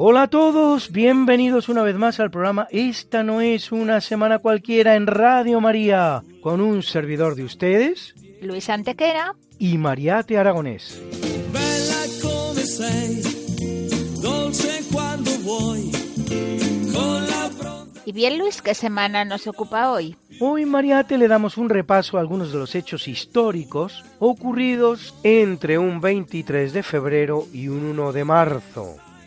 Hola a todos, bienvenidos una vez más al programa Esta no es una semana cualquiera en Radio María, con un servidor de ustedes Luis Antequera. y Mariate Aragonés. Bella come sei, dolce quando vuoi, con la bronza. Y bien, Luis, ¿qué semana nos ocupa hoy? Hoy Mariate le damos un repaso a algunos de los hechos históricos ocurridos entre un 23 de febrero y un 1 de marzo.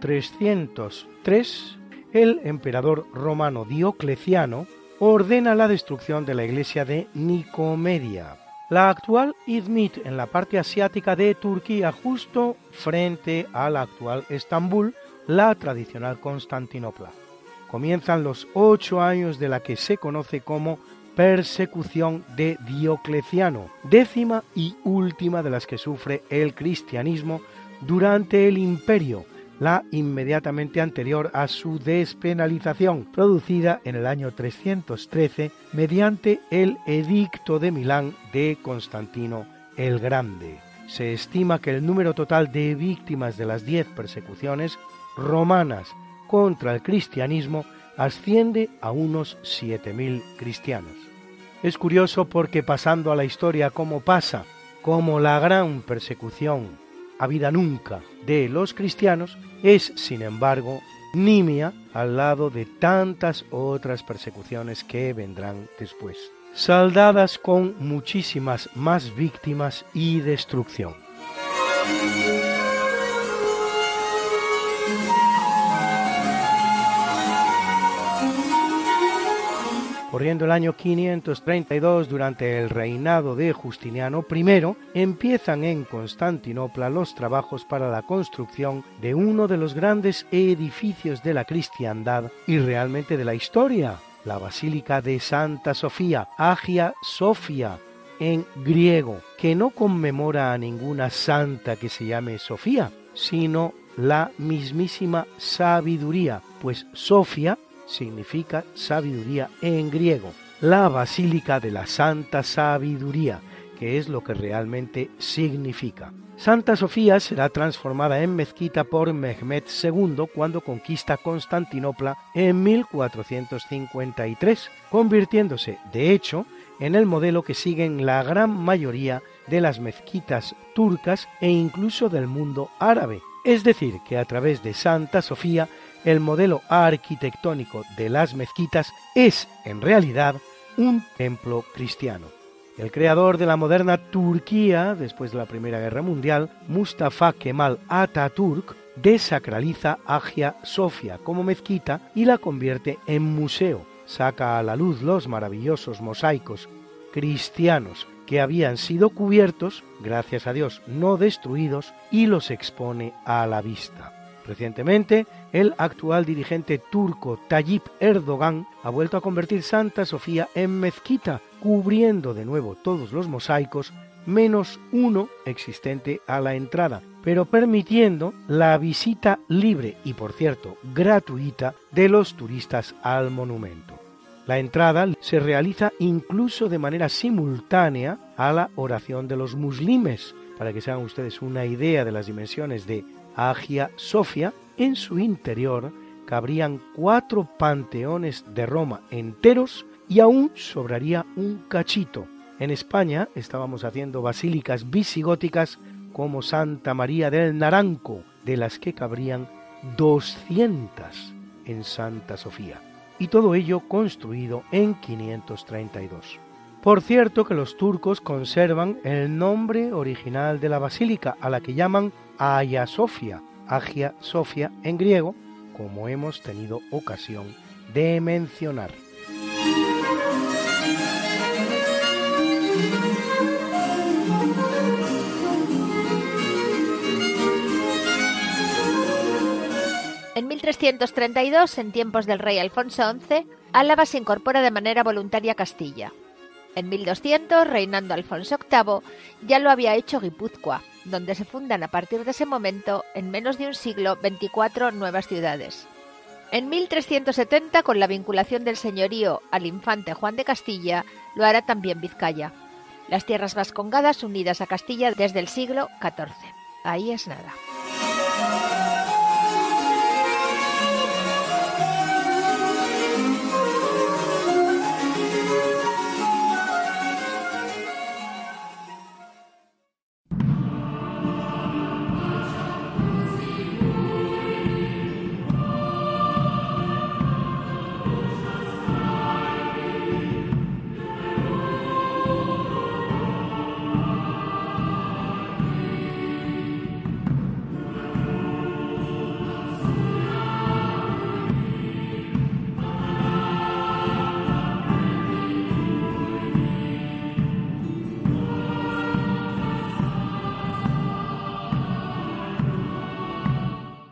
303, el emperador romano Diocleciano ordena la destrucción de la iglesia de Nicomedia, la actual Izmit en la parte asiática de Turquía, justo frente a la actual Estambul, la tradicional Constantinopla. Comienzan los ocho años de la que se conoce como persecución de Diocleciano, décima y última de las que sufre el cristianismo durante el imperio, la inmediatamente anterior a su despenalización, producida en el año 313 mediante el Edicto de Milán de Constantino el Grande. Se estima que el número total de víctimas de las diez persecuciones romanas contra el cristianismo asciende a unos 7.000 cristianos. Es curioso porque pasando a la historia como pasa, como la gran persecución habida nunca de los cristianos, es, sin embargo, nimia al lado de tantas otras persecuciones que vendrán después, saldadas con muchísimas más víctimas y destrucción. Corriendo el año 532 durante el reinado de Justiniano I, empiezan en Constantinopla los trabajos para la construcción de uno de los grandes edificios de la cristiandad y realmente de la historia, la Basílica de Santa Sofía, Agia Sofía, en griego, que no conmemora a ninguna santa que se llame Sofía, sino la mismísima sabiduría, pues Sofía significa sabiduría en griego, la Basílica de la Santa Sabiduría, que es lo que realmente significa. Santa Sofía será transformada en mezquita por Mehmed II cuando conquista Constantinopla en 1453, convirtiéndose, de hecho, en el modelo que siguen la gran mayoría de las mezquitas turcas e incluso del mundo árabe, Es decir, que a través de Santa Sofía el modelo arquitectónico de las mezquitas es, en realidad, un templo cristiano. El creador de la moderna Turquía, después de la Primera Guerra Mundial, Mustafa Kemal Atatürk, desacraliza Hagia Sofia como mezquita y la convierte en museo. Saca a la luz los maravillosos mosaicos cristianos que habían sido cubiertos, gracias a Dios no destruidos, y los expone a la vista. Recientemente, el actual dirigente turco Tayyip Erdogan ha vuelto a convertir Santa Sofía en mezquita, cubriendo de nuevo todos los mosaicos, menos uno existente a la entrada, pero permitiendo la visita libre y, por cierto, gratuita de los turistas al monumento. La entrada se realiza incluso de manera simultánea a la oración de los muslimes. Para que se hagan ustedes una idea de las dimensiones de Agia Sofia, en su interior cabrían cuatro panteones de Roma enteros y aún sobraría un cachito. En España estábamos haciendo basílicas visigóticas como Santa María del Naranco, de las que cabrían 200 en Santa Sofía. Y todo ello construido en 532. Por cierto que los turcos conservan el nombre original de la basílica, a la que llaman Hagia Sofia, Agia Sofia en griego, como hemos tenido ocasión de mencionar. En 1332, en tiempos del rey Alfonso XI, Álava se incorpora de manera voluntaria a Castilla. En 1200, reinando Alfonso VIII, ya lo había hecho Guipúzcoa, donde se fundan a partir de ese momento, en menos de un siglo, 24 nuevas ciudades. En 1370, con la vinculación del señorío al infante Juan de Castilla, lo hará también Vizcaya. Las tierras vascongadas unidas a Castilla desde el siglo XIV. Ahí es nada.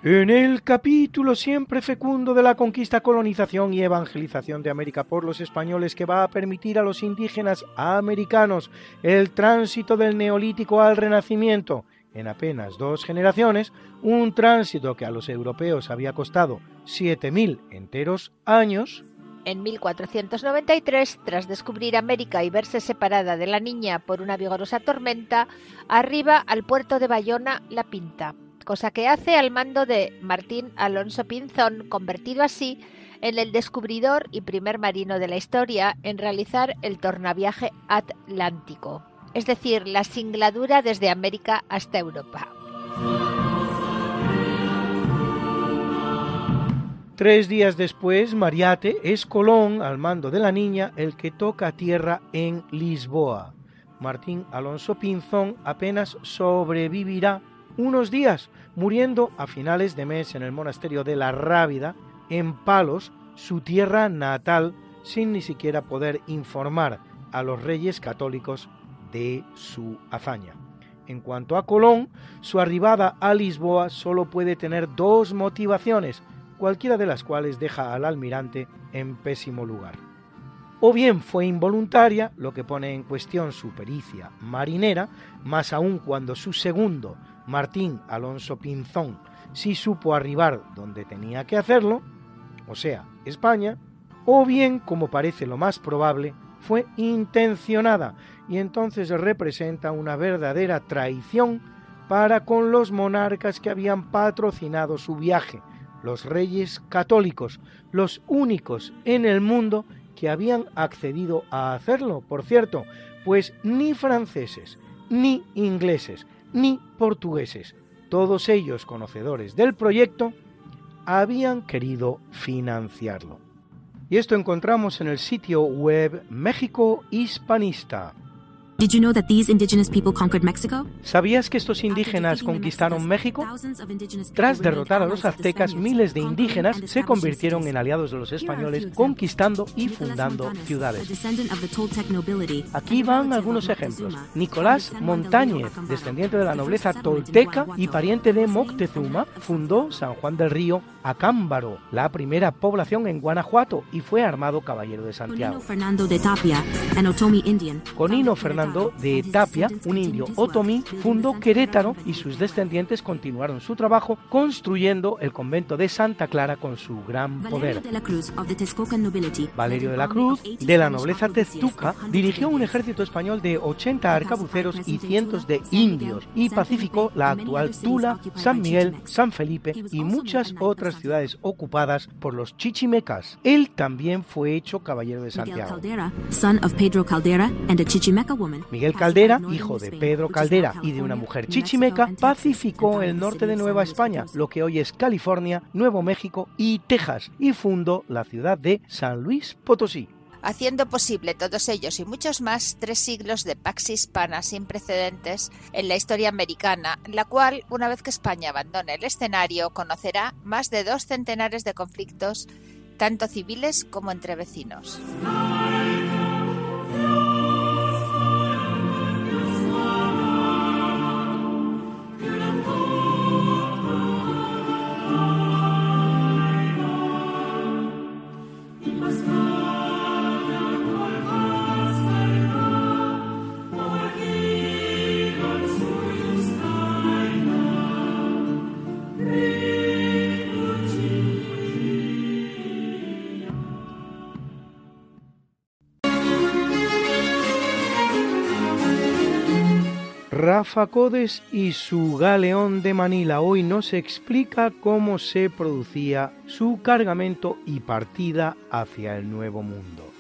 En el capítulo siempre fecundo de la conquista, colonización y evangelización de América por los españoles que va a permitir a los indígenas americanos el tránsito del neolítico al renacimiento en apenas dos generaciones, un tránsito que a los europeos había costado 7.000 enteros años, En 1493, tras descubrir América y verse separada de la niña por una vigorosa tormenta, arriba al puerto de Bayona la Pinta, cosa que hace al mando de Martín Alonso Pinzón, convertido así en el descubridor y primer marino de la historia en realizar el tornaviaje atlántico, es decir, la singladura desde América hasta Europa. Tres días después, Mariate es Colón, al mando de la niña, el que toca tierra en Lisboa. Martín Alonso Pinzón apenas sobrevivirá unos días, muriendo a finales de mes en el monasterio de la Rábida, en Palos, su tierra natal, sin ni siquiera poder informar a los reyes católicos de su hazaña. En cuanto a Colón, su arribada a Lisboa solo puede tener dos motivaciones, cualquiera de las cuales deja al almirante en pésimo lugar. O bien fue involuntaria, lo que pone en cuestión su pericia marinera, más aún cuando su segundo, Martín Alonso Pinzón, sí supo arribar donde tenía que hacerlo, o sea, España, o bien, como parece lo más probable, fue intencionada y entonces representa una verdadera traición para con los monarcas que habían patrocinado su viaje, los reyes católicos, los únicos en el mundo que habían accedido a hacerlo, por cierto, pues ni franceses, ni ingleses, ni portugueses, todos ellos conocedores del proyecto, habían querido financiarlo. Y esto encontramos en el sitio web México Hispanista, ¿Sabías que estos indígenas conquistaron México? Tras derrotar a los aztecas, miles de indígenas se convirtieron en aliados de los españoles, conquistando y fundando ciudades. Aquí van algunos ejemplos. Nicolás Montañez, descendiente de la nobleza tolteca y pariente de Moctezuma, fundó San Juan del Río, Acámbaro, la primera población en Guanajuato, y fue armado caballero de Santiago. Conino De Tapia, un indio otomí, fundó Querétaro y sus descendientes continuaron su trabajo construyendo el convento de Santa Clara con su gran poder. Valerio de la Cruz, de la nobleza teztuca, dirigió un ejército español de 80 arcabuceros y cientos de indios y pacificó la actual Tula, San Miguel, San Felipe y muchas otras ciudades ocupadas por los chichimecas. Él también fue hecho caballero de Santiago. Miguel Caldera, hijo de Pedro Caldera y de una mujer chichimeca, pacificó el norte de Nueva España, lo que hoy es California, Nuevo México y Texas, y fundó la ciudad de San Luis Potosí. Haciendo posible todos ellos y muchos más tres siglos de pax hispana sin precedentes en la historia americana, la cual, una vez que España abandone el escenario, conocerá más de dos centenares de conflictos, tanto civiles como entre vecinos. Rafa Codes y su galeón de Manila hoy nos explica cómo se producía su cargamento y partida hacia el Nuevo Mundo.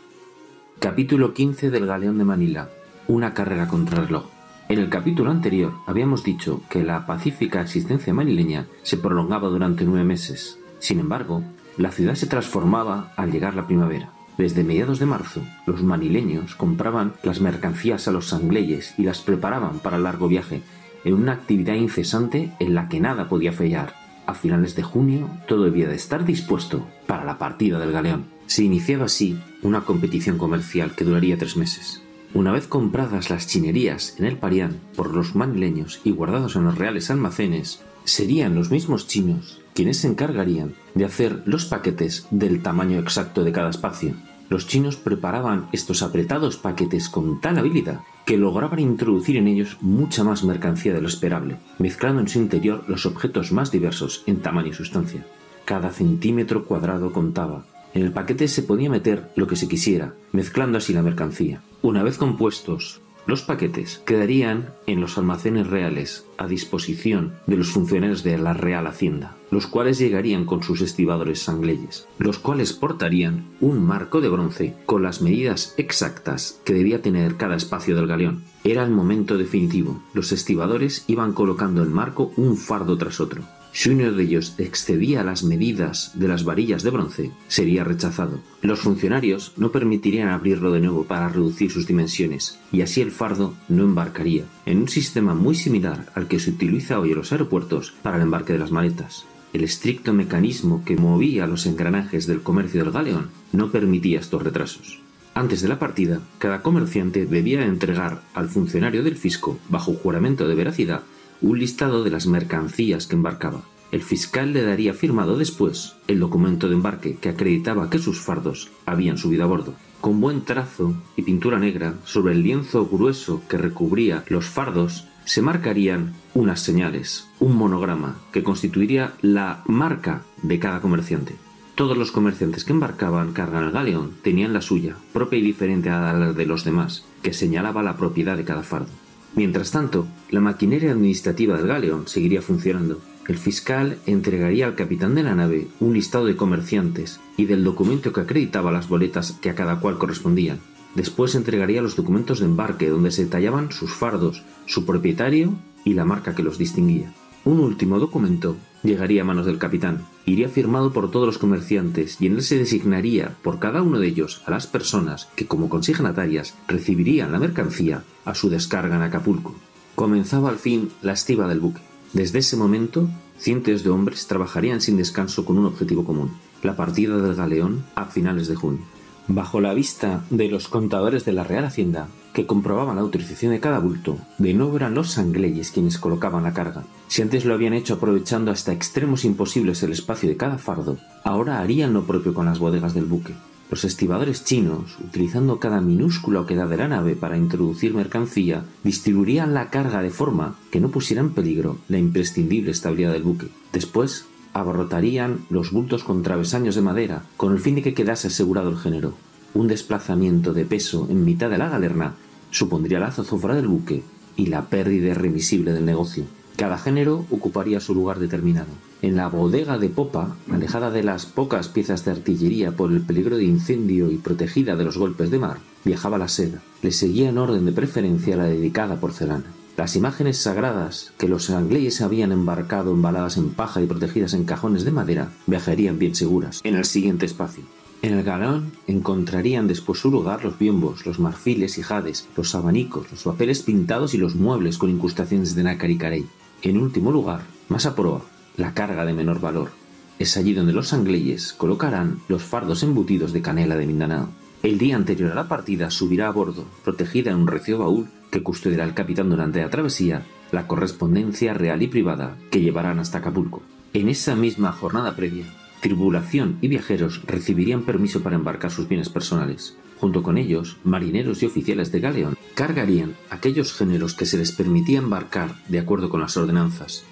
Capítulo 15 del galeón de Manila. Una carrera contra el reloj. En el capítulo anterior habíamos dicho que la pacífica existencia manileña se prolongaba durante nueve meses. Sin embargo, la ciudad se transformaba al llegar la primavera. Desde mediados de marzo, los manileños compraban las mercancías a los sangleyes y las preparaban para el largo viaje, en una actividad incesante en la que nada podía fallar. A finales de junio, todo debía de estar dispuesto para la partida del galeón. Se iniciaba así una competición comercial que duraría tres meses. Una vez compradas las chinerías en el Parián por los manileños y guardados en los reales almacenes, serían los mismos chinos quienes se encargarían de hacer los paquetes del tamaño exacto de cada espacio. Los chinos preparaban estos apretados paquetes con tal habilidad que lograban introducir en ellos mucha más mercancía de lo esperable, mezclando en su interior los objetos más diversos en tamaño y sustancia. Cada centímetro cuadrado contaba. En el paquete se podía meter lo que se quisiera, mezclando así la mercancía. Una vez compuestos, los paquetes quedarían en los almacenes reales a disposición de los funcionarios de la Real Hacienda, los cuales llegarían con sus estibadores sangleyes, los cuales portarían un marco de bronce con las medidas exactas que debía tener cada espacio del galeón. Era el momento definitivo. Los estibadores iban colocando el marco un fardo tras otro. Si uno de ellos excedía las medidas de las varillas de bronce, sería rechazado. Los funcionarios no permitirían abrirlo de nuevo para reducir sus dimensiones, y así el fardo no embarcaría, en un sistema muy similar al que se utiliza hoy en los aeropuertos para el embarque de las maletas. El estricto mecanismo que movía los engranajes del comercio del galeón no permitía estos retrasos. Antes de la partida, cada comerciante debía entregar al funcionario del fisco, bajo juramento de veracidad, un listado de las mercancías que embarcaba. El fiscal le daría firmado después el documento de embarque que acreditaba que sus fardos habían subido a bordo. Con buen trazo y pintura negra sobre el lienzo grueso que recubría los fardos se marcarían unas señales, un monograma que constituiría la marca de cada comerciante. Todos los comerciantes que embarcaban carga en el galeón tenían la suya, propia y diferente a la de los demás, que señalaba la propiedad de cada fardo. Mientras tanto, la maquinaria administrativa del galeón seguiría funcionando. El fiscal entregaría al capitán de la nave un listado de comerciantes y del documento que acreditaba las boletas que a cada cual correspondían. Después entregaría los documentos de embarque donde se detallaban sus fardos, su propietario y la marca que los distinguía. Un último documento llegaría a manos del capitán, iría firmado por todos los comerciantes y en él se designaría por cada uno de ellos a las personas que como consignatarias recibirían la mercancía a su descarga en Acapulco. Comenzaba al fin la estiva del buque. Desde ese momento, cientos de hombres trabajarían sin descanso con un objetivo común, la partida del galeón a finales de junio. Bajo la vista de los contadores de la Real Hacienda, que comprobaban la autorización de cada bulto, de nuevo eran los sangleyes quienes colocaban la carga. Si antes lo habían hecho aprovechando hasta extremos imposibles el espacio de cada fardo, ahora harían lo propio con las bodegas del buque. Los estibadores chinos, utilizando cada minúscula oquedad de la nave para introducir mercancía, distribuirían la carga de forma que no pusiera en peligro la imprescindible estabilidad del buque. Después, abarrotarían los bultos con travesaños de madera, con el fin de que quedase asegurado el género. Un desplazamiento de peso en mitad de la galerna supondría la zozobra del buque y la pérdida irremisible del negocio. Cada género ocuparía su lugar determinado. En la bodega de popa, alejada de las pocas piezas de artillería por el peligro de incendio y protegida de los golpes de mar, viajaba la seda. Le seguía en orden de preferencia la dedicada porcelana. Las imágenes sagradas que los angleses habían embarcado embaladas en paja y protegidas en cajones de madera viajarían bien seguras en el siguiente espacio. En el galón encontrarían después su lugar los biombos, los marfiles y jades, los abanicos, los papeles pintados y los muebles con incrustaciones de nácar y carey. En último lugar, más a proa, la carga de menor valor. Es allí donde los angleses colocarán los fardos embutidos de canela de Mindanao. El día anterior a la partida subirá a bordo, protegida en un recio baúl que custodiará el capitán durante la travesía, la correspondencia real y privada que llevarán hasta Acapulco. En esa misma jornada previa, tribulación y viajeros recibirían permiso para embarcar sus bienes personales. Junto con ellos, marineros y oficiales de galeón cargarían aquellos géneros que se les permitía embarcar de acuerdo con las ordenanzas.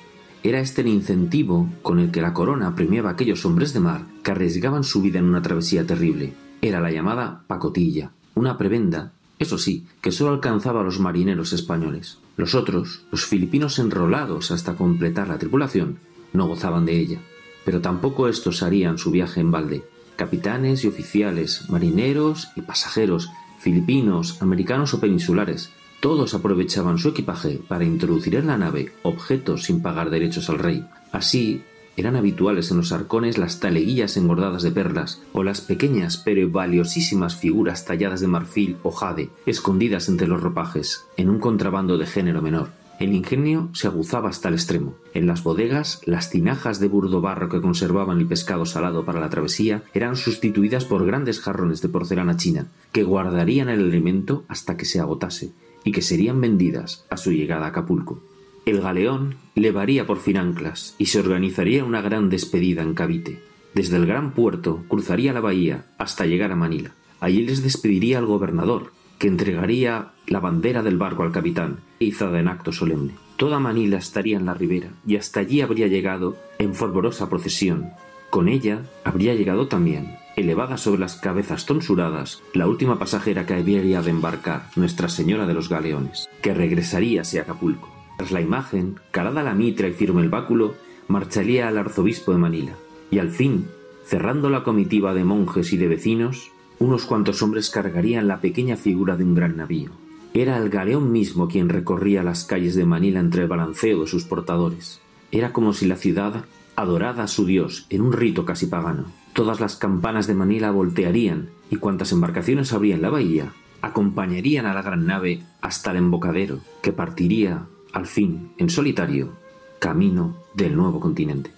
Era este el incentivo con el que la corona premiaba a aquellos hombres de mar que arriesgaban su vida en una travesía terrible. Era la llamada pacotilla, una prebenda eso sí, que solo alcanzaba a los marineros españoles. Los otros, los filipinos enrolados hasta completar la tripulación, no gozaban de ella. Pero tampoco estos harían su viaje en balde. Capitanes y oficiales, marineros y pasajeros, filipinos, americanos o peninsulares, todos aprovechaban su equipaje para introducir en la nave objetos sin pagar derechos al rey. Así, eran habituales en los arcones las taleguillas engordadas de perlas o las pequeñas pero valiosísimas figuras talladas de marfil o jade, escondidas entre los ropajes, en un contrabando de género menor. El ingenio se aguzaba hasta el extremo. En las bodegas, las tinajas de burdo barro que conservaban el pescado salado para la travesía eran sustituidas por grandes jarrones de porcelana china, que guardarían el alimento hasta que se agotase, y que serían vendidas a su llegada a Acapulco. El galeón levaría por fin anclas y se organizaría una gran despedida en Cavite. Desde el gran puerto cruzaría la bahía hasta llegar a Manila. Allí les despediría al gobernador, que entregaría la bandera del barco al capitán, izada en acto solemne. Toda Manila estaría en la ribera y hasta allí habría llegado en fervorosa procesión. Con ella habría llegado también, elevada sobre las cabezas tonsuradas, la última pasajera que habría de embarcar, Nuestra Señora de los Galeones, que regresaría hacia Acapulco. Tras la imagen, calada la mitra y firme el báculo, marcharía al arzobispo de Manila. Y al fin, cerrando la comitiva de monjes y de vecinos, unos cuantos hombres cargarían la pequeña figura de un gran navío. Era el galeón mismo quien recorría las calles de Manila entre el balanceo de sus portadores. Era como si la ciudad adorara a su dios en un rito casi pagano. Todas las campanas de Manila voltearían y cuantas embarcaciones habría en la bahía acompañarían a la gran nave hasta el embocadero, que partiría al fin, en solitario, camino del nuevo continente.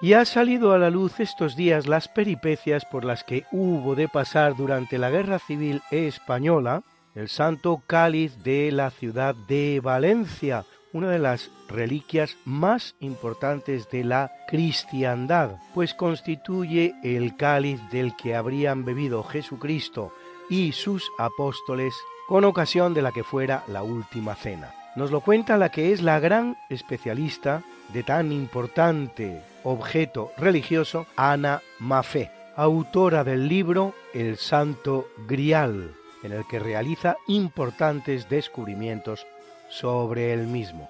Y ha salido a la luz estos días las peripecias por las que hubo de pasar durante la Guerra Civil Española el santo cáliz de la ciudad de Valencia, una de las reliquias más importantes de la cristiandad, pues constituye el cáliz del que habrían bebido Jesucristo y sus apóstoles con ocasión de la que fuera la última cena. Nos lo cuenta la que es la gran especialista de tan importante objeto religioso, Ana Mafé, autora del libro El Santo Grial, en el que realiza importantes descubrimientos sobre el mismo.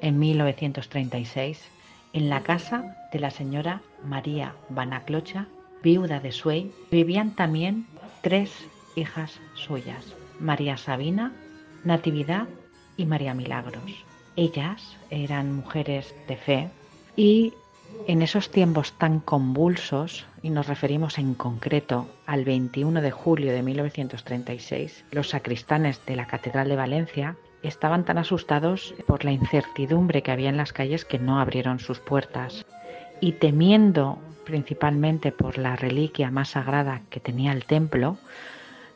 En 1936, en la casa de la señora María Banaclocha, viuda de Suey, vivían también tres hijas suyas, María Sabina, Natividad y María Milagros. Ellas eran mujeres de fe y en esos tiempos tan convulsos, y nos referimos en concreto al 21 de julio de 1936, los sacristanes de la Catedral de Valencia estaban tan asustados por la incertidumbre que había en las calles que no abrieron sus puertas. Y temiendo principalmente por la reliquia más sagrada que tenía el templo,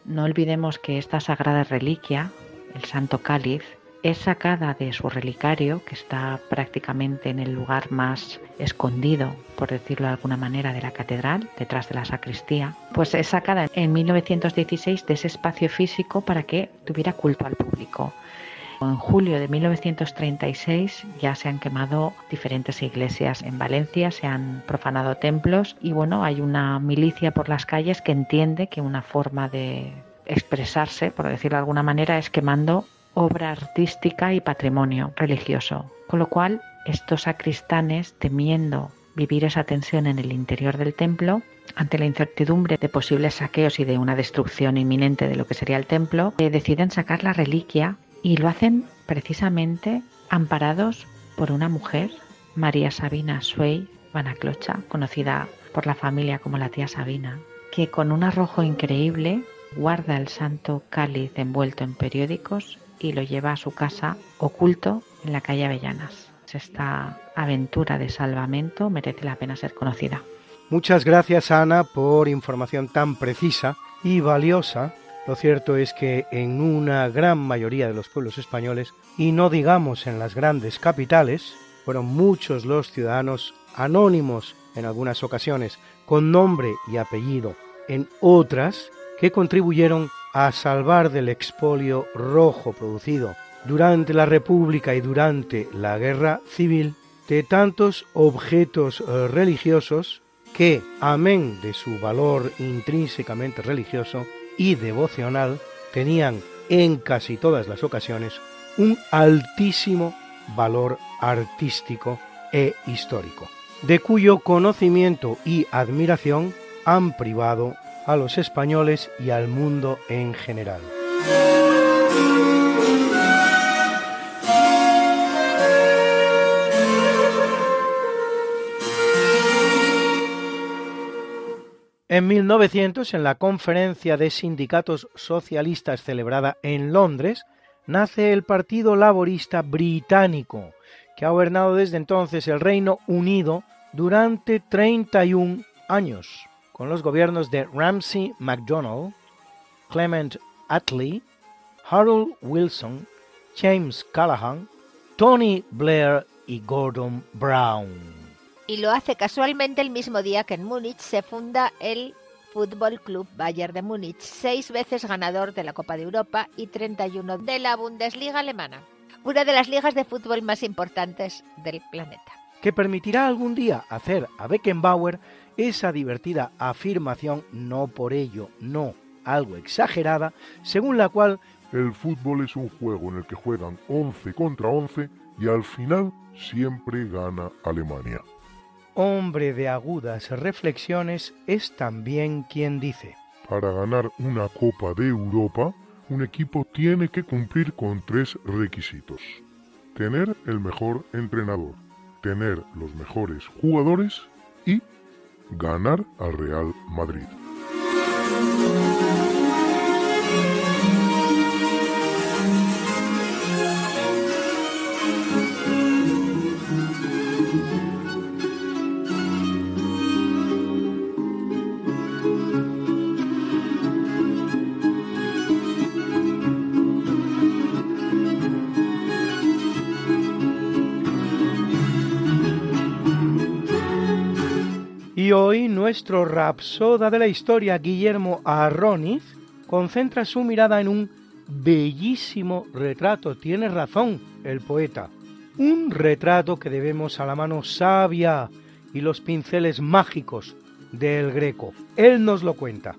no olvidemos que esta sagrada reliquia, el Santo Cáliz, es sacada de su relicario, que está prácticamente en el lugar más escondido, por decirlo de alguna manera, de la catedral, detrás de la sacristía, pues es sacada en 1916 de ese espacio físico para que tuviera culto al público. En julio de 1936 ya se han quemado diferentes iglesias en Valencia, se han profanado templos y bueno, hay una milicia por las calles que entiende que una forma de expresarse, por decirlo de alguna manera, es quemando obra artística y patrimonio religioso. Con lo cual, estos sacristanes, temiendo vivir esa tensión en el interior del templo, ante la incertidumbre de posibles saqueos y de una destrucción inminente de lo que sería el templo, eh, deciden sacar la reliquia y lo hacen precisamente amparados por una mujer, María Sabina Suey Vanaclocha, conocida por la familia como la tía Sabina, que con un arrojo increíble guarda el santo cáliz envuelto en periódicos y lo lleva a su casa oculto en la calle Avellanas. Esta aventura de salvamento merece la pena ser conocida. Muchas gracias Ana por información tan precisa y valiosa. Lo cierto es que en una gran mayoría de los pueblos españoles, y no digamos en las grandes capitales, fueron muchos los ciudadanos anónimos en algunas ocasiones, con nombre y apellido en otras, que contribuyeron a salvar del expolio rojo producido durante la República y durante la Guerra Civil de tantos objetos eh, religiosos que, amén de su valor intrínsecamente religioso y devocional, tenían en casi todas las ocasiones un altísimo valor artístico e histórico, de cuyo conocimiento y admiración han privado a los españoles y al mundo en general. En 1900, en la conferencia de sindicatos socialistas celebrada en Londres, nace el Partido Laborista Británico, que ha gobernado desde entonces el Reino Unido durante 31 años con los gobiernos de Ramsay MacDonald, Clement Attlee, Harold Wilson, James Callahan, Tony Blair y Gordon Brown. Y lo hace casualmente el mismo día que en Múnich se funda el Fútbol Club Bayern de Múnich, seis veces ganador de la Copa de Europa y 31 de la Bundesliga alemana, una de las ligas de fútbol más importantes del planeta. Que permitirá algún día hacer a Beckenbauer esa divertida afirmación, no por ello, no, algo exagerada, según la cual el fútbol es un juego en el que juegan 11 contra 11 y al final siempre gana Alemania. Hombre de agudas reflexiones es también quien dice, para ganar una Copa de Europa, un equipo tiene que cumplir con tres requisitos. Tener el mejor entrenador, tener los mejores jugadores y ganar al Real Madrid. Hoy nuestro rapsoda de la historia, Guillermo Arroniz, concentra su mirada en un bellísimo retrato. Tiene razón el poeta. Un retrato que debemos a la mano sabia y los pinceles mágicos del Greco. Él nos lo cuenta.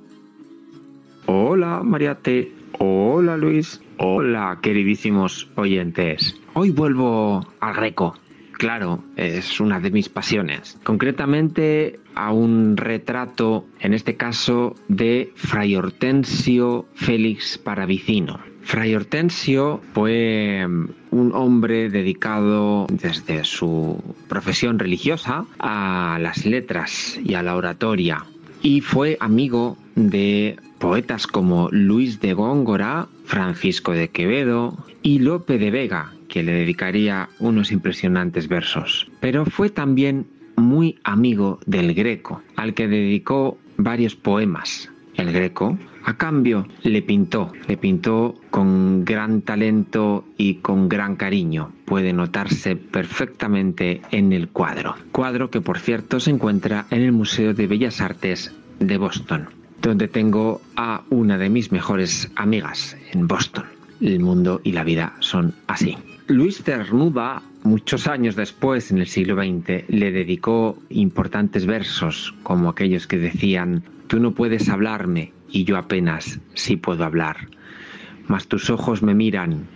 Hola, Mariate. Hola, Luis. Hola, queridísimos oyentes. Hoy vuelvo al Greco claro, es una de mis pasiones. Concretamente a un retrato, en este caso, de Fray Hortensio Félix Paravicino. Fray Hortensio fue mm, un hombre dedicado desde su profesión religiosa a las letras y a la oratoria y fue amigo de poetas como Luis de Góngora, Francisco de Quevedo y Lope de Vega, que le dedicaría unos impresionantes versos. Pero fue también muy amigo del Greco, al que dedicó varios poemas. El Greco, a cambio, le pintó, le pintó con gran talento y con gran cariño. Puede notarse perfectamente en el cuadro. Cuadro que, por cierto, se encuentra en el Museo de Bellas Artes de Boston, donde tengo a una de mis mejores amigas en Boston. El mundo y la vida son así. Luis Cernuda, muchos años después, en el siglo XX, le dedicó importantes versos, como aquellos que decían, Tú no puedes hablarme y yo apenas sí puedo hablar, mas tus ojos me miran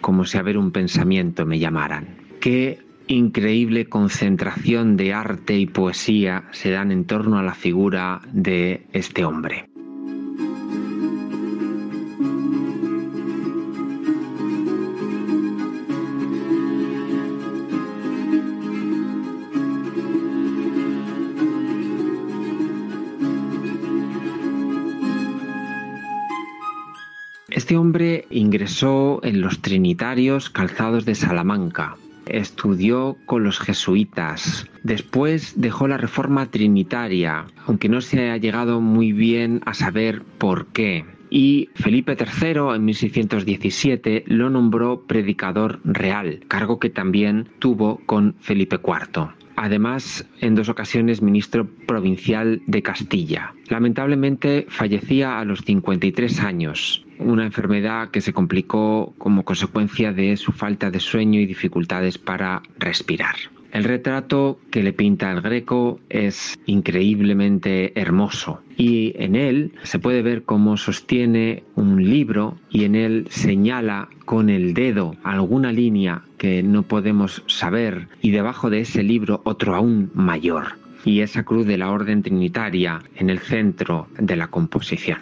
como si a ver un pensamiento me llamaran. Qué increíble concentración de arte y poesía se dan en torno a la figura de este hombre. Este hombre ingresó en los Trinitarios Calzados de Salamanca. Estudió con los jesuitas. Después dejó la reforma trinitaria, aunque no se ha llegado muy bien a saber por qué. Y Felipe III en 1617 lo nombró predicador real, cargo que también tuvo con Felipe IV además en dos ocasiones ministro provincial de Castilla. Lamentablemente fallecía a los 53 años, una enfermedad que se complicó como consecuencia de su falta de sueño y dificultades para respirar. El retrato que le pinta el Greco es increíblemente hermoso y en él se puede ver cómo sostiene un libro y en él señala con el dedo alguna línea que no podemos saber y debajo de ese libro otro aún mayor y esa cruz de la orden trinitaria en el centro de la composición.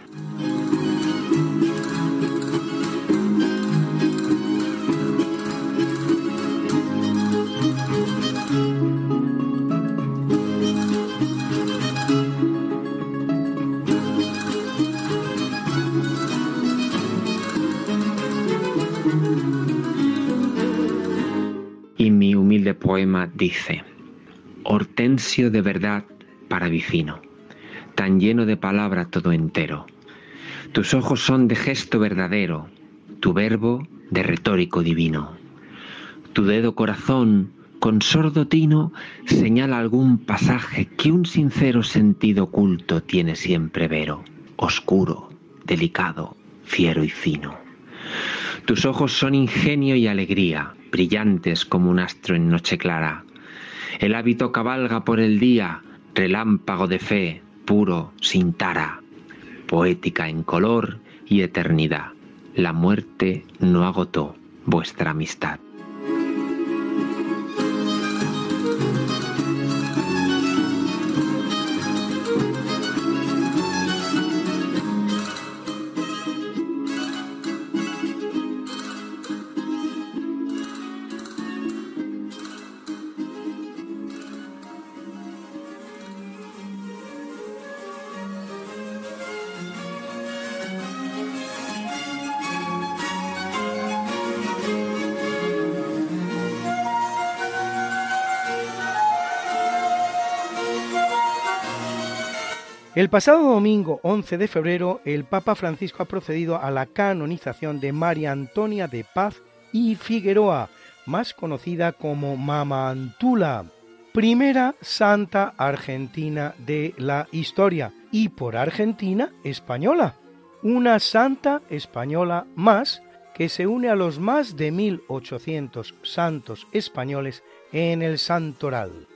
Dice, Hortensio de verdad para vicino, tan lleno de palabra todo entero. Tus ojos son de gesto verdadero, tu verbo de retórico divino. Tu dedo corazón, con sordo tino, señala algún pasaje que un sincero sentido oculto tiene siempre vero, oscuro, delicado, fiero y fino. Tus ojos son ingenio y alegría, brillantes como un astro en noche clara. El hábito cabalga por el día, relámpago de fe, puro, sin tara, poética en color y eternidad. La muerte no agotó vuestra amistad. El pasado domingo 11 de febrero, el Papa Francisco ha procedido a la canonización de María Antonia de Paz y Figueroa, más conocida como Mama Antula, primera santa argentina de la historia y por Argentina española, una santa española más que se une a los más de 1800 santos españoles en el santoral.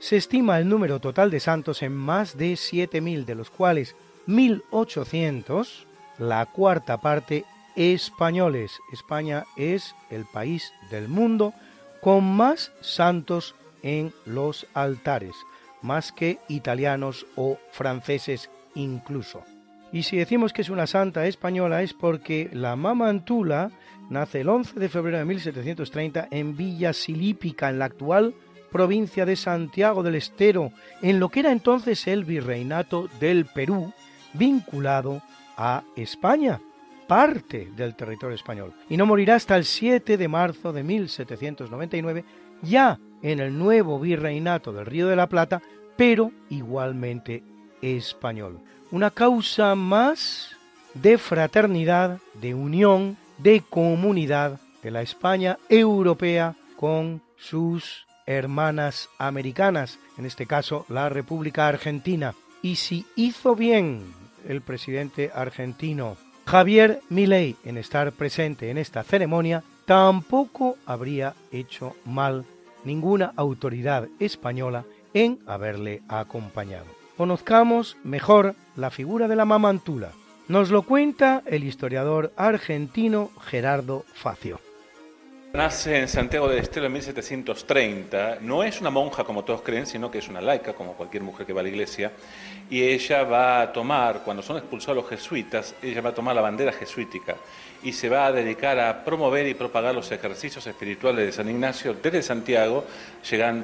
Se estima el número total de santos en más de 7.000, de los cuales 1.800, la cuarta parte, españoles. España es el país del mundo con más santos en los altares, más que italianos o franceses incluso. Y si decimos que es una santa española es porque la Mamantula nace el 11 de febrero de 1730 en Villa Silípica, en la actual provincia de Santiago del Estero, en lo que era entonces el virreinato del Perú, vinculado a España, parte del territorio español. Y no morirá hasta el 7 de marzo de 1799, ya en el nuevo virreinato del Río de la Plata, pero igualmente español una causa más de fraternidad, de unión, de comunidad de la España europea con sus hermanas americanas, en este caso la República Argentina. Y si hizo bien el presidente argentino Javier Milei en estar presente en esta ceremonia, tampoco habría hecho mal ninguna autoridad española en haberle acompañado conozcamos mejor la figura de la mamantula. Nos lo cuenta el historiador argentino Gerardo Facio. Nace en Santiago del Estero en 1730. No es una monja como todos creen, sino que es una laica, como cualquier mujer que va a la iglesia. Y ella va a tomar, cuando son expulsados los jesuitas, ella va a tomar la bandera jesuítica y se va a dedicar a promover y propagar los ejercicios espirituales de San Ignacio desde Santiago,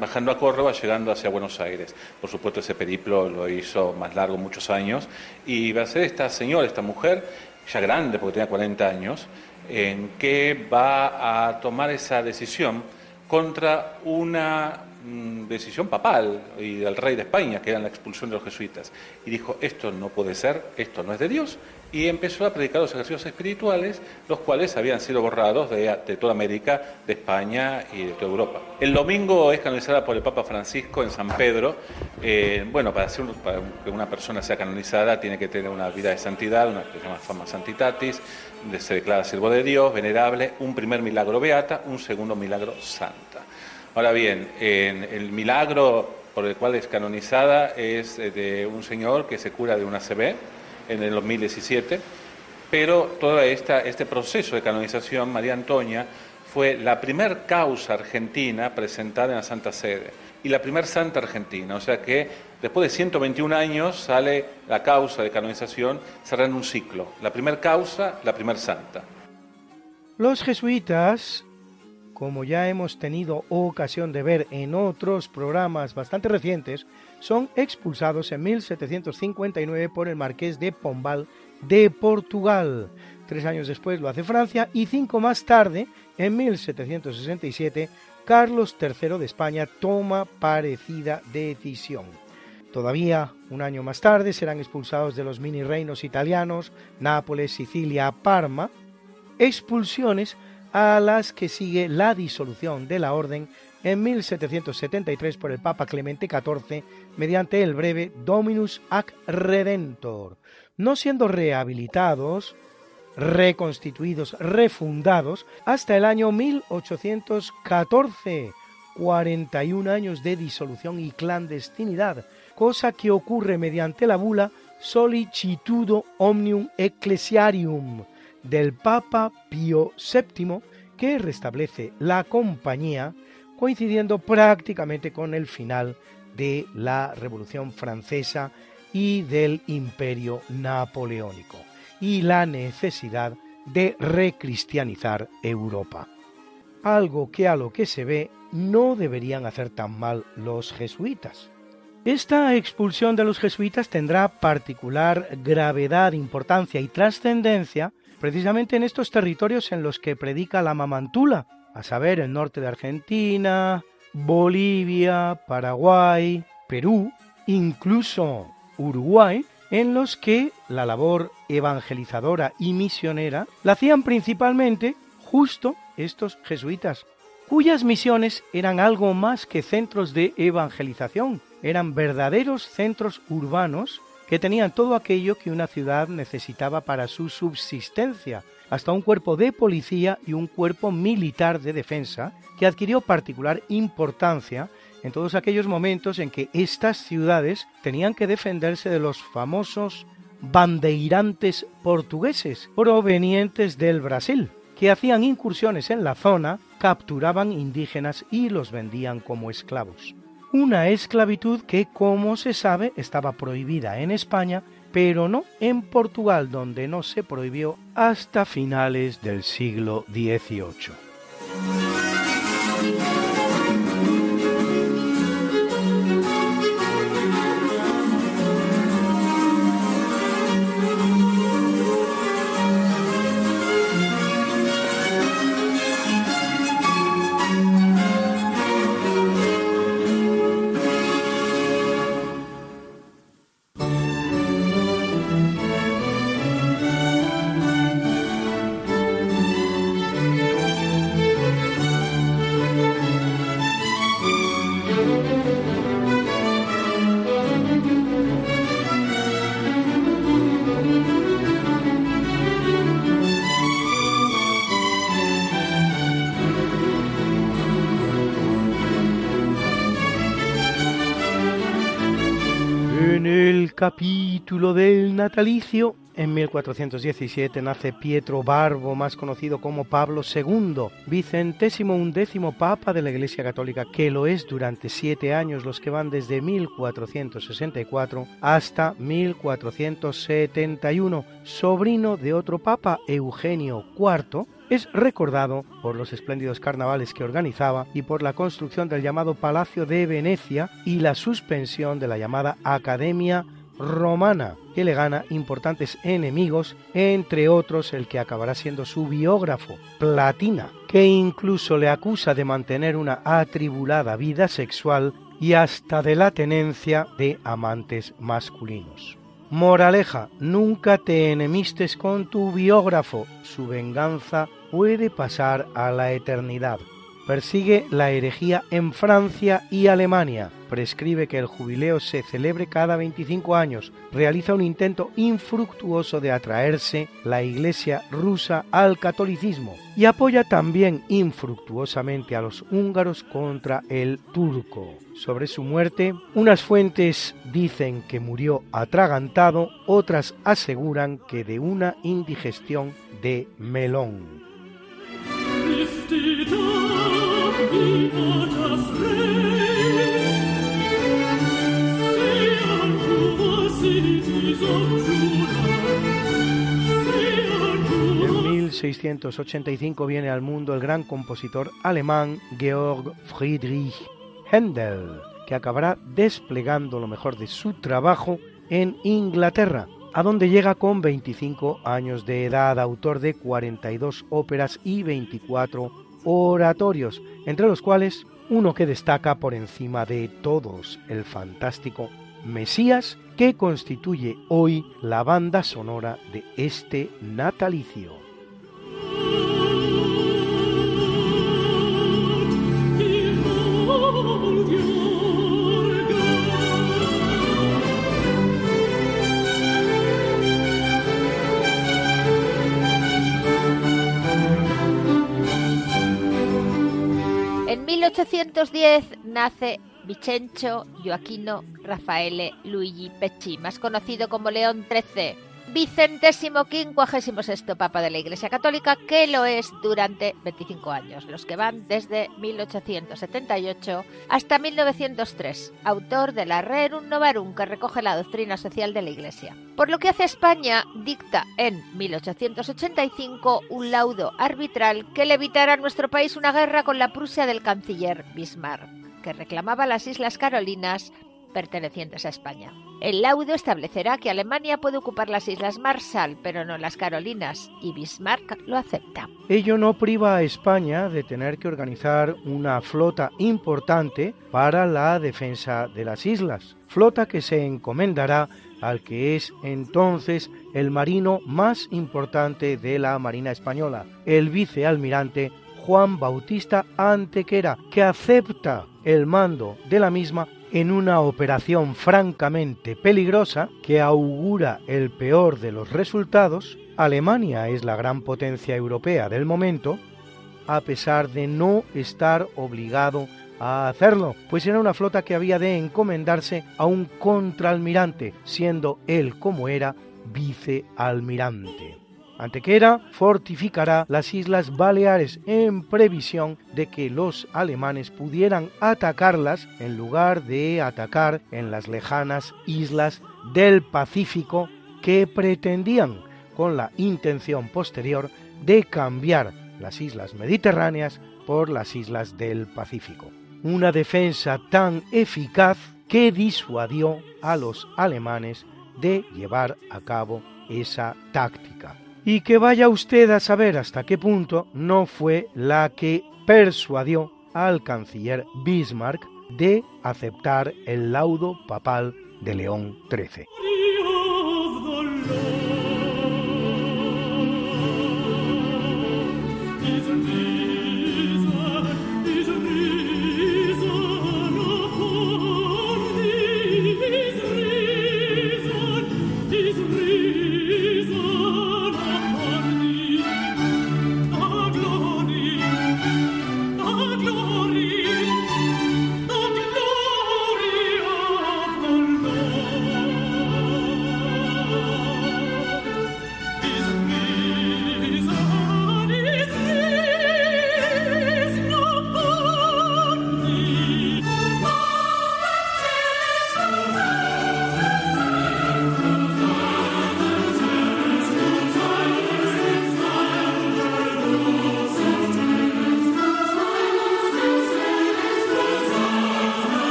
bajando a Córdoba, llegando hacia Buenos Aires. Por supuesto, ese periplo lo hizo más largo, muchos años, y va a ser esta señora, esta mujer, ya grande, porque tenía 40 años, en que va a tomar esa decisión contra una mm, decisión papal y del rey de España, que era la expulsión de los jesuitas. Y dijo, esto no puede ser, esto no es de Dios, y empezó a predicar los ejercicios espirituales, los cuales habían sido borrados de, toda América, de España y de toda Europa. El domingo es canonizada por el Papa Francisco en San Pedro. Eh, bueno, para, que una persona sea canonizada tiene que tener una vida de santidad, una que se llama fama santitatis, se declara siervo de Dios, venerable, un primer milagro beata, un segundo milagro santa. Ahora bien, el milagro por el cual es canonizada es eh, de un señor que se cura de una CB, en el 2017, pero todo esta, este proceso de canonización, María Antonia fue la primer causa argentina presentada en la Santa Sede y la primer santa argentina, o sea que después de 121 años sale la causa de canonización cerrando un ciclo, la primer causa, la primer santa. Los jesuitas, como ya hemos tenido ocasión de ver en otros programas bastante recientes, son expulsados en 1759 por el marqués de Pombal de Portugal. Tres años después lo hace Francia y cinco más tarde, en 1767, Carlos III de España toma parecida decisión. Todavía un año más tarde serán expulsados de los mini reinos italianos, Nápoles, Sicilia, Parma, expulsiones a las que sigue la disolución de la orden en 1773 por el Papa Clemente XIV mediante el breve Dominus ac Redentor, no siendo rehabilitados, reconstituidos, refundados hasta el año 1814, 41 años de disolución y clandestinidad, cosa que ocurre mediante la bula Solicitudo Omnium Ecclesiarium del Papa Pío VII, que restablece la compañía coincidiendo prácticamente con el final de la Revolución Francesa y del Imperio Napoleónico y la necesidad de recristianizar Europa. Algo que a lo que se ve no deberían hacer tan mal los jesuitas. Esta expulsión de los jesuitas tendrá particular gravedad, importancia y trascendencia precisamente en estos territorios en los que predica la mamantula, a saber, el norte de Argentina, Bolivia, Paraguay, Perú, incluso Uruguay, en los que la labor evangelizadora y misionera la hacían principalmente justo estos jesuitas, cuyas misiones eran algo más que centros de evangelización, eran verdaderos centros urbanos que tenían todo aquello que una ciudad necesitaba para su subsistencia, hasta un cuerpo de policía y un cuerpo militar de defensa que adquirió particular importancia en todos aquellos momentos en que estas ciudades tenían que defenderse de los famosos bandeirantes portugueses provenientes del Brasil. que hacían incursiones en la zona, capturaban indígenas y los vendían como esclavos. Una esclavitud que, como se sabe, estaba prohibida en España, pero no en Portugal, donde no se prohibió hasta finales del siglo XVIII. Capítulo del natalicio, en 1417 nace Pietro Barbo, más conocido como Pablo II, vicentésimo undécimo papa de la Iglesia Católica, que lo es durante siete años, los que van desde 1464 hasta 1471, sobrino de otro papa, Eugenio IV, es recordado por los espléndidos carnavales que organizaba y por la construcción del llamado Palacio de Venecia y la suspensión de la llamada Academia romana, que le gana importantes enemigos, entre otros el que acabará siendo su biógrafo, Platina, que incluso le acusa de mantener una atribulada vida sexual y hasta de la tenencia de amantes masculinos. Moraleja, nunca te enemistes con tu biógrafo, su venganza puede pasar a la eternidad. Persigue la herejía en Francia y Alemania. Prescribe que el jubileo se celebre cada 25 años. Realiza un intento infructuoso de atraerse la Iglesia rusa al catolicismo. Y apoya también infructuosamente a los húngaros contra el turco. Sobre su muerte, unas fuentes dicen que murió atragantado, otras aseguran que de una indigestión de melón. En 1685 viene al mundo el gran compositor alemán Georg Friedrich Händel, que acabará desplegando lo mejor de su trabajo en Inglaterra, a donde llega con 25 años de edad, autor de 42 óperas y 24 oratorios, entre los cuales uno que destaca por encima de todos, el fantástico Mesías, que constituye hoy la banda sonora de este natalicio. 1810 nace Vicencio Joaquino Raffaele Luigi Pecci, más conocido como León XIII, vicentésimo quincuagésimo sexto Papa de la Iglesia Católica, que lo es durante 25 años, los que van desde 1878 hasta 1903, autor de la Rerum Novarum que recoge la doctrina social de la Iglesia. Por lo que hace España, dicta en 1885 un laudo arbitral que le evitará a nuestro país una guerra con la Prusia del canciller Bismarck, que reclamaba las Islas Carolinas pertenecientes a España. El laudo establecerá que Alemania puede ocupar las Islas Marshall, pero no las Carolinas, y Bismarck lo acepta. Ello no priva a España de tener que organizar una flota importante para la defensa de las islas, flota que se encomendará al que es entonces el marino más importante de la Marina Española, el vicealmirante Juan Bautista Antequera, que acepta el mando de la misma en una operación francamente peligrosa que augura el peor de los resultados, Alemania es la gran potencia europea del momento, a pesar de no estar obligado a hacerlo, pues era una flota que había de encomendarse a un contraalmirante, siendo él como era vicealmirante. Antequera fortificará las Islas Baleares en previsión de que los alemanes pudieran atacarlas en lugar de atacar en las lejanas islas del Pacífico que pretendían con la intención posterior de cambiar las islas mediterráneas por las islas del Pacífico. Una defensa tan eficaz que disuadió a los alemanes de llevar a cabo esa táctica. Y que vaya usted a saber hasta qué punto no fue la que persuadió al canciller Bismarck de aceptar el laudo papal de León XIII.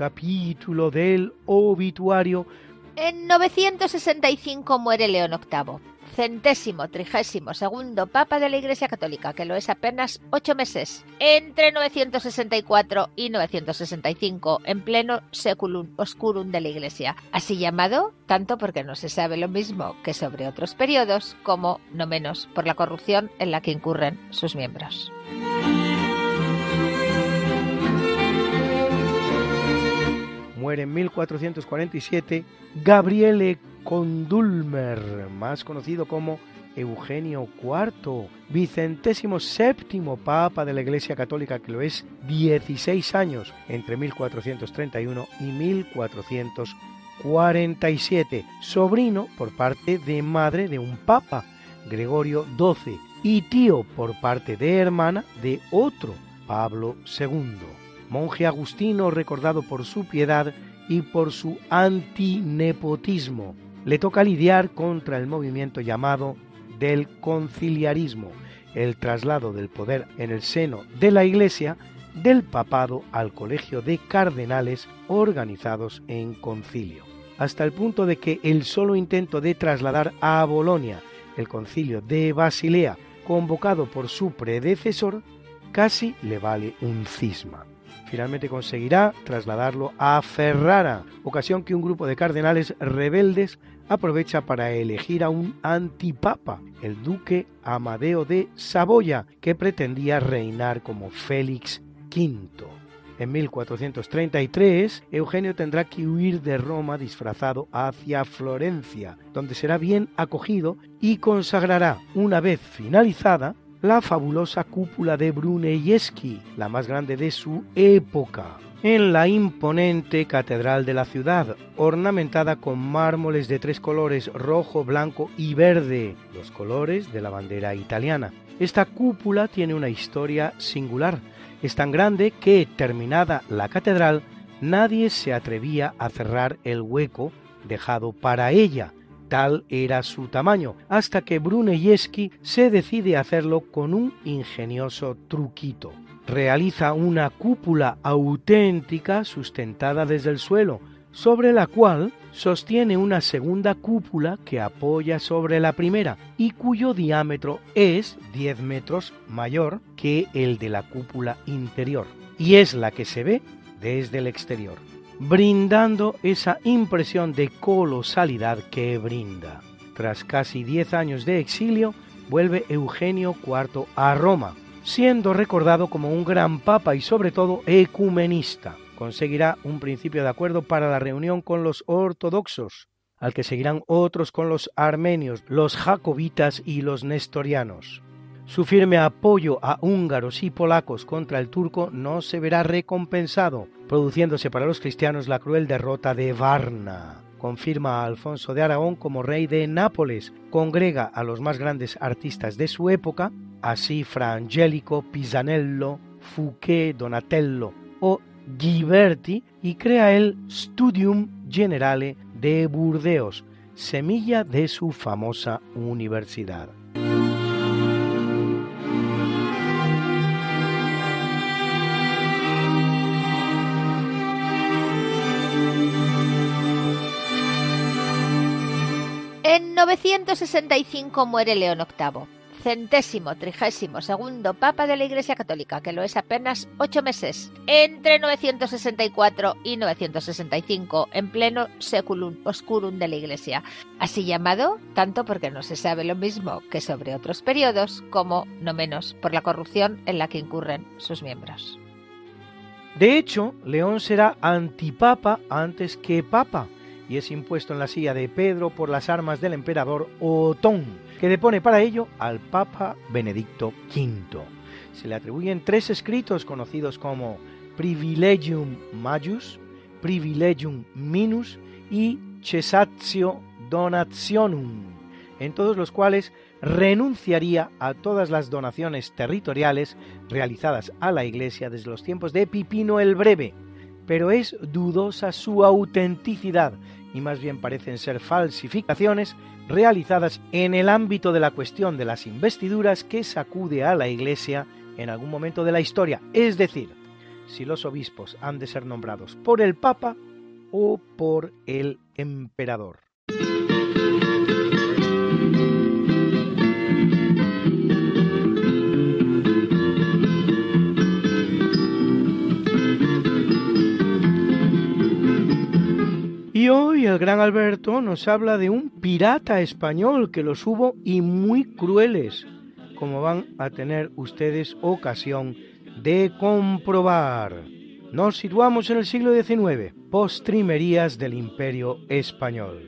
Capítulo del obituario. En 965 muere León VIII, centésimo trigésimo segundo Papa de la Iglesia Católica, que lo es apenas ocho meses, entre 964 y 965, en pleno seculum oscurum de la Iglesia, así llamado tanto porque no se sabe lo mismo que sobre otros periodos, como no menos por la corrupción en la que incurren sus miembros. Muere en 1447 Gabriele Condulmer, más conocido como Eugenio IV, vicentésimo séptimo papa de la Iglesia Católica, que lo es 16 años, entre 1431 y 1447, sobrino por parte de madre de un papa, Gregorio XII, y tío por parte de hermana de otro, Pablo II. Monje agustino recordado por su piedad y por su antinepotismo. Le toca lidiar contra el movimiento llamado del conciliarismo, el traslado del poder en el seno de la Iglesia del papado al colegio de cardenales organizados en concilio, hasta el punto de que el solo intento de trasladar a Bolonia el concilio de Basilea, convocado por su predecesor, casi le vale un cisma. Finalmente conseguirá trasladarlo a Ferrara, ocasión que un grupo de cardenales rebeldes aprovecha para elegir a un antipapa, el duque Amadeo de Saboya, que pretendía reinar como Félix V. En 1433, Eugenio tendrá que huir de Roma disfrazado hacia Florencia, donde será bien acogido y consagrará, una vez finalizada, la fabulosa cúpula de Brunelleschi, la más grande de su época, en la imponente catedral de la ciudad, ornamentada con mármoles de tres colores, rojo, blanco y verde, los colores de la bandera italiana. Esta cúpula tiene una historia singular. Es tan grande que, terminada la catedral, nadie se atrevía a cerrar el hueco dejado para ella, Tal era su tamaño, hasta que Brunelleschi se decide hacerlo con un ingenioso truquito. Realiza una cúpula auténtica sustentada desde el suelo, sobre la cual sostiene una segunda cúpula que apoya sobre la primera y cuyo diámetro es 10 metros mayor que el de la cúpula interior, y es la que se ve desde el exterior brindando esa impresión de colosalidad que brinda. Tras casi diez años de exilio, vuelve Eugenio IV a Roma, siendo recordado como un gran papa y sobre todo ecumenista. Conseguirá un principio de acuerdo para la reunión con los ortodoxos, al que seguirán otros con los armenios, los jacobitas y los nestorianos. Su firme apoyo a húngaros y polacos contra el turco no se verá recompensado, produciéndose para los cristianos la cruel derrota de Varna. Confirma a Alfonso de Aragón como rey de Nápoles, congrega a los más grandes artistas de su época, así Fra Angelico, Pisanello, Fouquet, Donatello o Ghiberti, y crea el Studium Generale de Burdeos, semilla de su famosa universidad. En 965 muere León VIII, centésimo trigésimo segundo papa de la Iglesia Católica, que lo es apenas ocho meses, entre 964 y 965, en pleno seculum oscurum de la Iglesia. Así llamado, tanto porque no se sabe lo mismo que sobre otros periodos, como, no menos, por la corrupción en la que incurren sus miembros. De hecho, León será antipapa antes que papa y es impuesto en la silla de Pedro por las armas del emperador Otón, que depone para ello al Papa Benedicto V. Se le atribuyen tres escritos conocidos como Privilegium Majus, Privilegium Minus y Cessatio Donationum, en todos los cuales renunciaría a todas las donaciones territoriales realizadas a la Iglesia desde los tiempos de Pipino el Breve, pero es dudosa su autenticidad y más bien parecen ser falsificaciones realizadas en el ámbito de la cuestión de las investiduras que sacude a la Iglesia en algún momento de la historia, es decir, si los obispos han de ser nombrados por el Papa o por el emperador. Hoy el gran Alberto nos habla de un pirata español que los hubo y muy crueles, como van a tener ustedes ocasión de comprobar. Nos situamos en el siglo XIX, postrimerías del Imperio Español.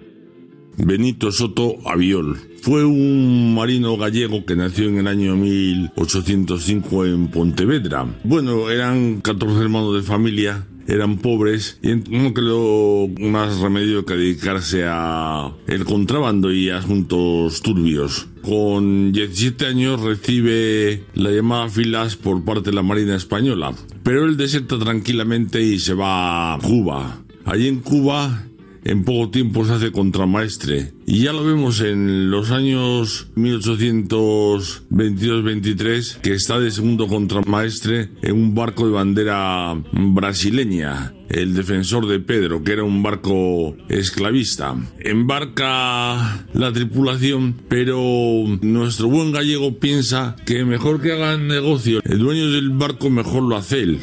Benito Soto Aviol. Fue un marino gallego que nació en el año 1805 en Pontevedra. Bueno, eran 14 hermanos de familia eran pobres y no creo más remedio que dedicarse a el contrabando y asuntos turbios. Con 17 años recibe la llamada filas por parte de la Marina Española, pero él deserta tranquilamente y se va a Cuba. Allí en Cuba en poco tiempo se hace contramaestre. Y ya lo vemos en los años 1822-23, que está de segundo contramaestre en un barco de bandera brasileña, el defensor de Pedro, que era un barco esclavista. Embarca la tripulación, pero nuestro buen gallego piensa que mejor que hagan negocio, el dueño del barco mejor lo hace él.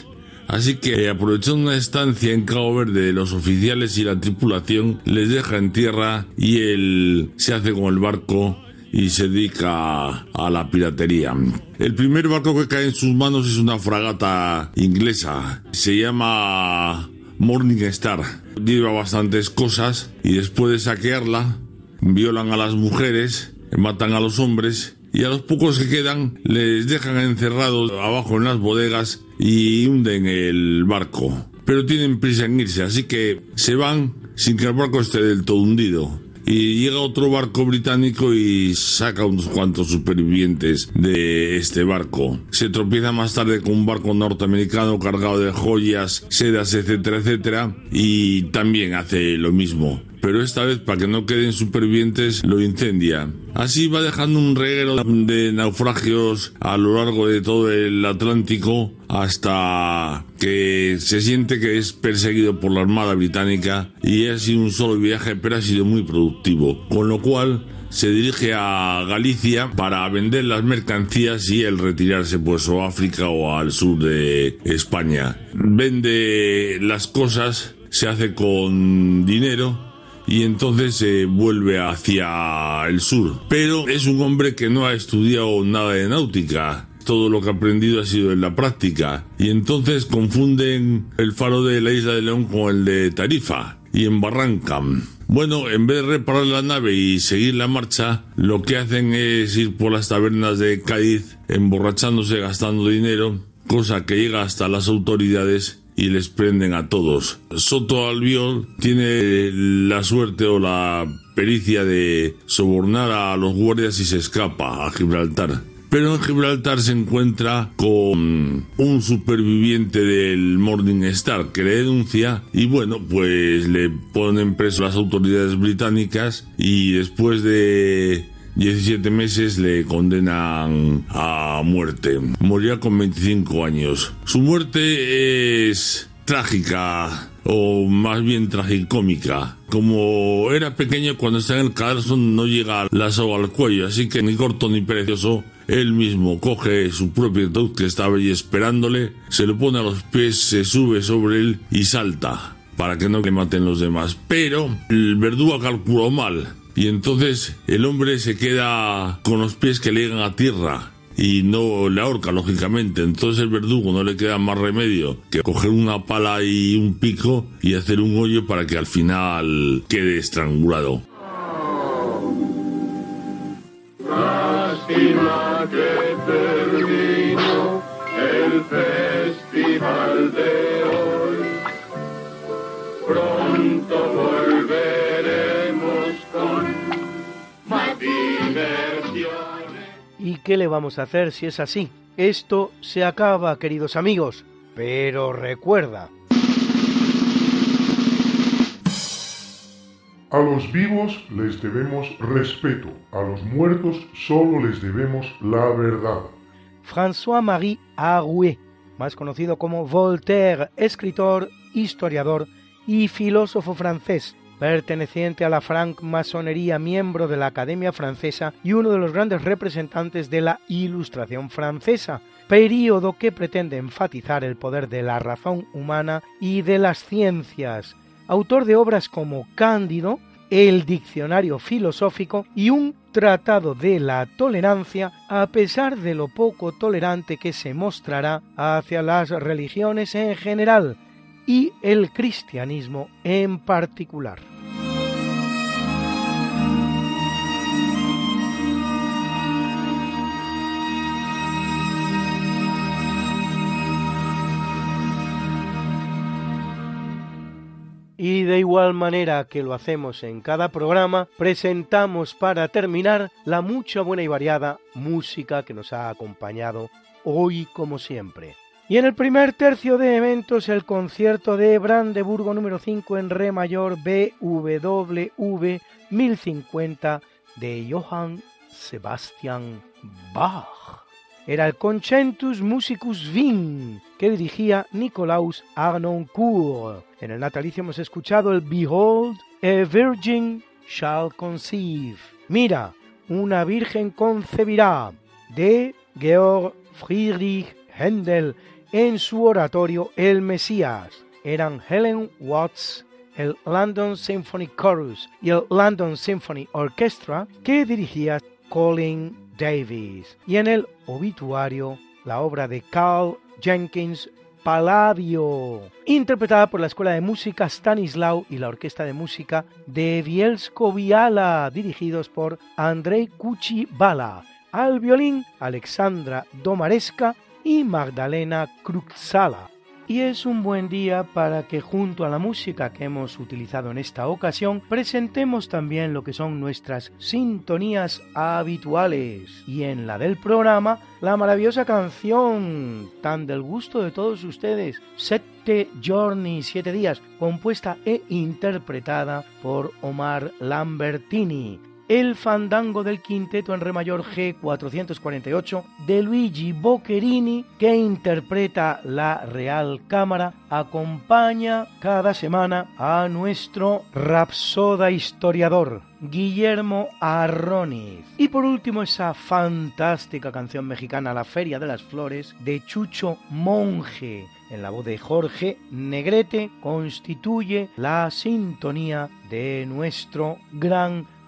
Así que aprovechando una estancia en Cabo Verde de los oficiales y la tripulación, les deja en tierra y él se hace con el barco y se dedica a la piratería. El primer barco que cae en sus manos es una fragata inglesa. Se llama Morning Star. Lleva bastantes cosas y después de saquearla, violan a las mujeres, matan a los hombres y a los pocos que quedan les dejan encerrados abajo en las bodegas y hunden el barco. Pero tienen prisa en irse, así que se van sin que el barco esté del todo hundido. Y llega otro barco británico y saca unos cuantos supervivientes de este barco. Se tropieza más tarde con un barco norteamericano cargado de joyas, sedas, etcétera, etcétera, y también hace lo mismo pero esta vez para que no queden supervivientes lo incendia. Así va dejando un reguero de naufragios a lo largo de todo el Atlántico hasta que se siente que es perseguido por la Armada Británica y ha sido un solo viaje pero ha sido muy productivo, con lo cual se dirige a Galicia para vender las mercancías y el retirarse pues a África o al sur de España. Vende las cosas, se hace con dinero y entonces se vuelve hacia el sur. Pero es un hombre que no ha estudiado nada de náutica. Todo lo que ha aprendido ha sido en la práctica. Y entonces confunden el faro de la isla de León con el de Tarifa y en Barranca. Bueno, en vez de reparar la nave y seguir la marcha, lo que hacen es ir por las tabernas de Cádiz, emborrachándose, gastando dinero, cosa que llega hasta las autoridades y les prenden a todos. Soto Albiol tiene la suerte o la pericia de sobornar a los guardias y se escapa a Gibraltar. Pero en Gibraltar se encuentra con un superviviente del Morning Star que le denuncia y bueno, pues le ponen preso las autoridades británicas y después de 17 meses le condenan a muerte. Moría con 25 años. Su muerte es trágica o más bien tragicómica. Como era pequeño cuando está en el Carlson no llega la soga al cuello, así que ni corto ni precioso él mismo coge su propio ataúd que estaba allí esperándole, se lo pone a los pies, se sube sobre él y salta para que no le maten los demás. Pero el verdugo calculó mal y entonces el hombre se queda con los pies que le llegan a tierra y no le ahorca, lógicamente. Entonces el verdugo no le queda más remedio que coger una pala y un pico y hacer un hoyo para que al final quede estrangulado. Lástima que terminó el festival de hoy. Pronto ¿Y qué le vamos a hacer si es así? Esto se acaba, queridos amigos, pero recuerda. A los vivos les debemos respeto, a los muertos solo les debemos la verdad. François-Marie Arouet, más conocido como Voltaire, escritor, historiador y filósofo francés, perteneciente a la francmasonería, miembro de la Academia Francesa y uno de los grandes representantes de la Ilustración francesa, período que pretende enfatizar el poder de la razón humana y de las ciencias, autor de obras como Cándido, el diccionario filosófico y un tratado de la tolerancia, a pesar de lo poco tolerante que se mostrará hacia las religiones en general y el cristianismo en particular. De igual manera que lo hacemos en cada programa, presentamos para terminar la mucha buena y variada música que nos ha acompañado hoy como siempre. Y en el primer tercio de eventos, el concierto de Brandeburgo número 5 en Re mayor BWV 1050 de Johann Sebastian Bach. Era el Concentus Musicus Wien que dirigía Nicolaus Arnoncourt. En el natalicio hemos escuchado el Behold, a Virgin shall conceive. Mira, una virgen concebirá de Georg Friedrich Händel en su oratorio El Mesías. Eran Helen Watts, el London Symphony Chorus y el London Symphony Orchestra que dirigía Colin Davis. Y en el obituario la obra de Carl Jenkins Palladio, interpretada por la Escuela de Música Stanislau y la Orquesta de Música de Bielsko-Biala, dirigidos por Andrei Kuchibala. Al violín, Alexandra Domaresca y Magdalena Kruxala. Y es un buen día para que junto a la música que hemos utilizado en esta ocasión, presentemos también lo que son nuestras sintonías habituales. Y en la del programa, la maravillosa canción, tan del gusto de todos ustedes, Sette Journey, Siete Días, compuesta e interpretada por Omar Lambertini el fandango del quinteto en re mayor G448 de Luigi Boccherini, que interpreta la Real Cámara, acompaña cada semana a nuestro rapsoda historiador, Guillermo Arroniz. Y por último, esa fantástica canción mexicana La Feria de las Flores de Chucho Monje en la voz de Jorge Negrete, constituye la sintonía de nuestro gran